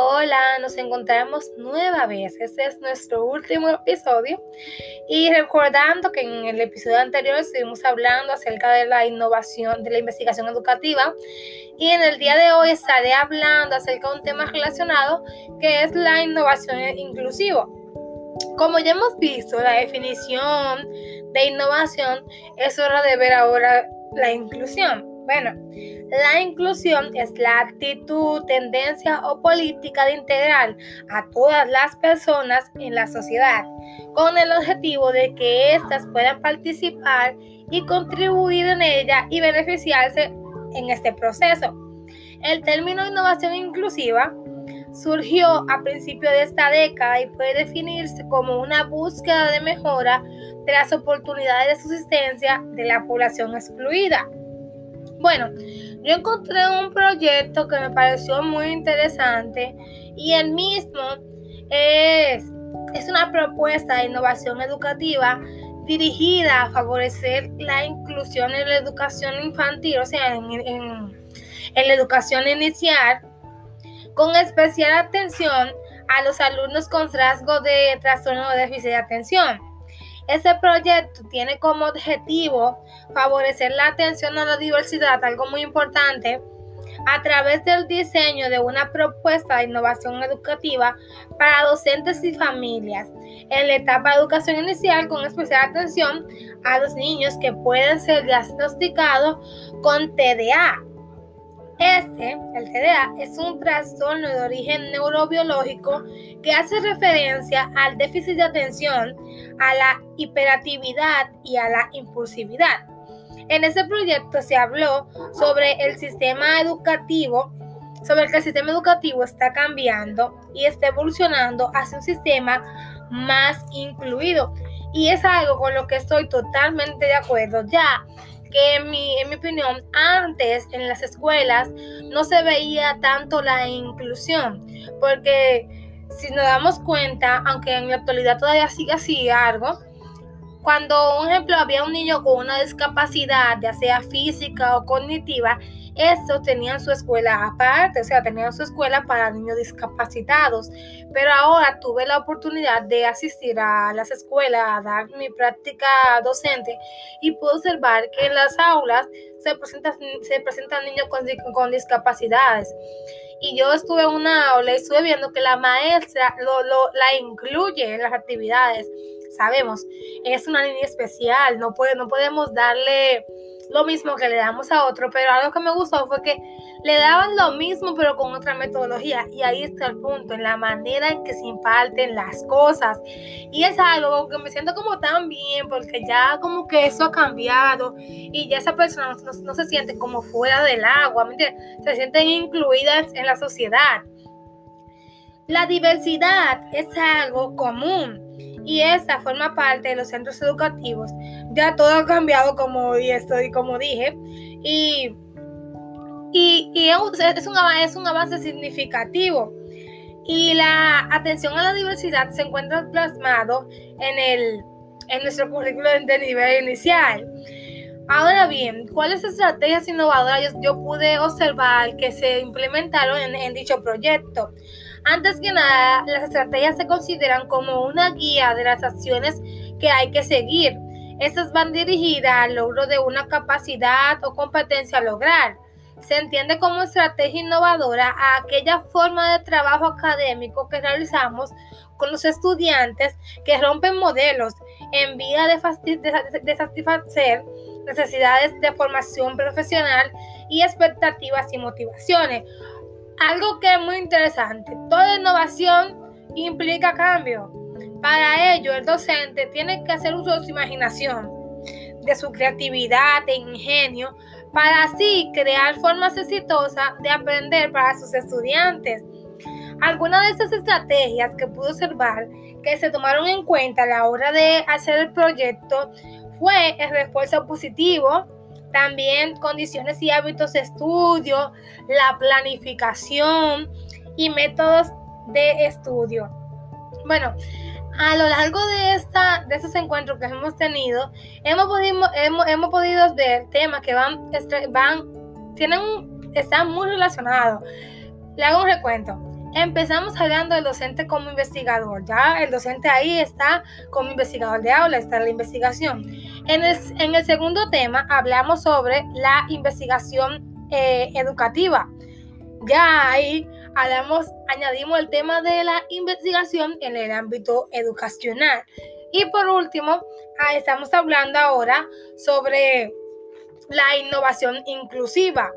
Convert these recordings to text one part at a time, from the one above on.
Hola, nos encontramos nueva vez. Este es nuestro último episodio. Y recordando que en el episodio anterior estuvimos hablando acerca de la innovación, de la investigación educativa. Y en el día de hoy estaré hablando acerca de un tema relacionado que es la innovación inclusiva. Como ya hemos visto, la definición de innovación es hora de ver ahora la inclusión. Bueno, la inclusión es la actitud, tendencia o política de integrar a todas las personas en la sociedad con el objetivo de que éstas puedan participar y contribuir en ella y beneficiarse en este proceso. El término innovación inclusiva surgió a principios de esta década y puede definirse como una búsqueda de mejora de las oportunidades de subsistencia de la población excluida. Bueno, yo encontré un proyecto que me pareció muy interesante y el mismo es, es una propuesta de innovación educativa dirigida a favorecer la inclusión en la educación infantil, o sea, en, en la educación inicial, con especial atención a los alumnos con rasgo de trastorno de déficit de atención. Este proyecto tiene como objetivo favorecer la atención a la diversidad, algo muy importante, a través del diseño de una propuesta de innovación educativa para docentes y familias. En la etapa de educación inicial con especial atención a los niños que pueden ser diagnosticados con TDA, este, el TDA, es un trastorno de origen neurobiológico que hace referencia al déficit de atención, a la hiperactividad y a la impulsividad. En ese proyecto se habló sobre el sistema educativo, sobre que el sistema educativo está cambiando y está evolucionando hacia un sistema más incluido. Y es algo con lo que estoy totalmente de acuerdo. Ya que en mi, en mi opinión antes en las escuelas no se veía tanto la inclusión, porque si nos damos cuenta, aunque en la actualidad todavía sigue así algo, cuando, un ejemplo, había un niño con una discapacidad, ya sea física o cognitiva, estos tenían su escuela aparte, o sea, tenían su escuela para niños discapacitados. Pero ahora tuve la oportunidad de asistir a las escuelas, a dar mi práctica docente y puedo observar que en las aulas se presentan, se presentan niños con, con discapacidades. Y yo estuve en una aula y estuve viendo que la maestra lo, lo, la incluye en las actividades. Sabemos, es una niña especial, no, puede, no podemos darle lo mismo que le damos a otro, pero algo que me gustó fue que le daban lo mismo pero con otra metodología. Y ahí está el punto, en la manera en que se imparten las cosas. Y es algo que me siento como tan bien porque ya como que eso ha cambiado y ya esa persona no, se siente como fuera del agua, se sienten incluidas en la sociedad. La diversidad es algo común y esta forma parte de los centros educativos. Ya todo ha cambiado como estoy, como dije y, y, y es, un, es un avance significativo. Y la atención a la diversidad se encuentra plasmado en, el, en nuestro currículo de nivel inicial. Ahora bien, ¿cuáles estrategias innovadoras yo, pude observar que se implementaron en, en dicho proyecto? Antes que nada, las estrategias se consideran como una guía de las acciones que hay que seguir. Estas van dirigidas al logro de una capacidad o competencia a lograr. Se entiende como estrategia innovadora a aquella forma de trabajo académico que realizamos con los estudiantes que rompen modelos en vía de, de satisfacer necesidades de formación profesional y expectativas y motivaciones. Algo que es muy interesante, toda innovación implica cambio. Para ello, el docente tiene que hacer uso de su imaginación, de su creatividad e ingenio, para así crear formas exitosas de aprender para sus estudiantes. Algunas de estas estrategias que pude observar que se tomaron en cuenta a la hora de hacer el proyecto fue el refuerzo positivo, también condiciones y hábitos de estudio, la planificación y métodos de estudio. Bueno, a lo largo de, esta, de estos encuentros que hemos tenido, hemos podido, hemos, hemos podido ver temas que van, van, están muy relacionados. Le hago un recuento. Empezamos hablando del docente como investigador, ya el docente ahí está como investigador de aula, está la investigación. En el, en el segundo tema hablamos sobre la investigación eh, educativa. Ya ahí hablamos, añadimos el tema de la investigación en el ámbito educacional. Y por último, ah, estamos hablando ahora sobre la innovación inclusiva.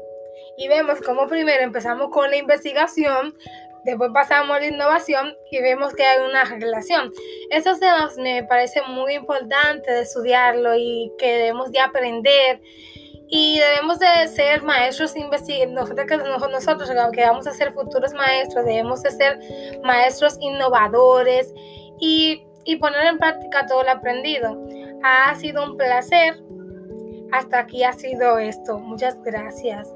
Y vemos cómo primero empezamos con la investigación, después pasamos a la innovación y vemos que hay una relación. Esos temas me parece muy importante de estudiarlo y que debemos de aprender. Y debemos de ser maestros que nosotros que vamos a ser futuros maestros debemos de ser maestros innovadores y, y poner en práctica todo lo aprendido. Ha sido un placer. Hasta aquí ha sido esto. Muchas gracias